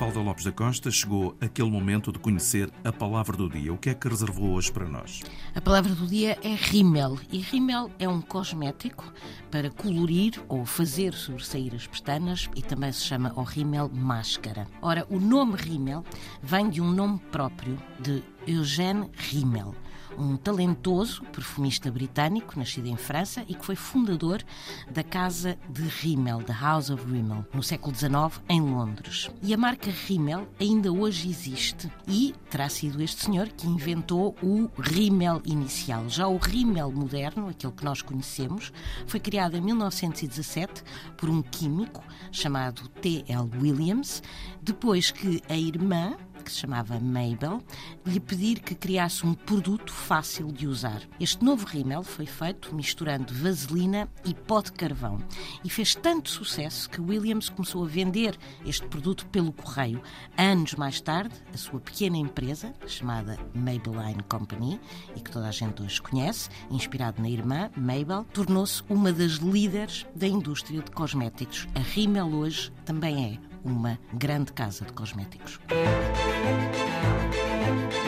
Lopes da Costa, chegou aquele momento de conhecer a palavra do dia. O que é que reservou hoje para nós? A palavra do dia é rímel. E rímel é um cosmético para colorir ou fazer sobressair as pestanas e também se chama o rímel máscara. Ora, o nome rímel vem de um nome próprio de Eugène Rimmel um talentoso perfumista britânico, nascido em França e que foi fundador da Casa de Rimmel, da House of Rimmel, no século XIX, em Londres. E a marca Rimmel ainda hoje existe e terá sido este senhor que inventou o Rimmel inicial. Já o Rimmel moderno, aquele que nós conhecemos, foi criado em 1917 por um químico chamado T.L. Williams, depois que a irmã que se chamava Mabel, lhe pedir que criasse um produto fácil de usar. Este novo rímel foi feito misturando vaselina e pó de carvão e fez tanto sucesso que Williams começou a vender este produto pelo correio. Anos mais tarde, a sua pequena empresa, chamada Maybelline Company, e que toda a gente hoje conhece, inspirado na irmã Mabel, tornou-se uma das líderes da indústria de cosméticos. A Rimmel hoje também é uma grande casa de cosméticos. Música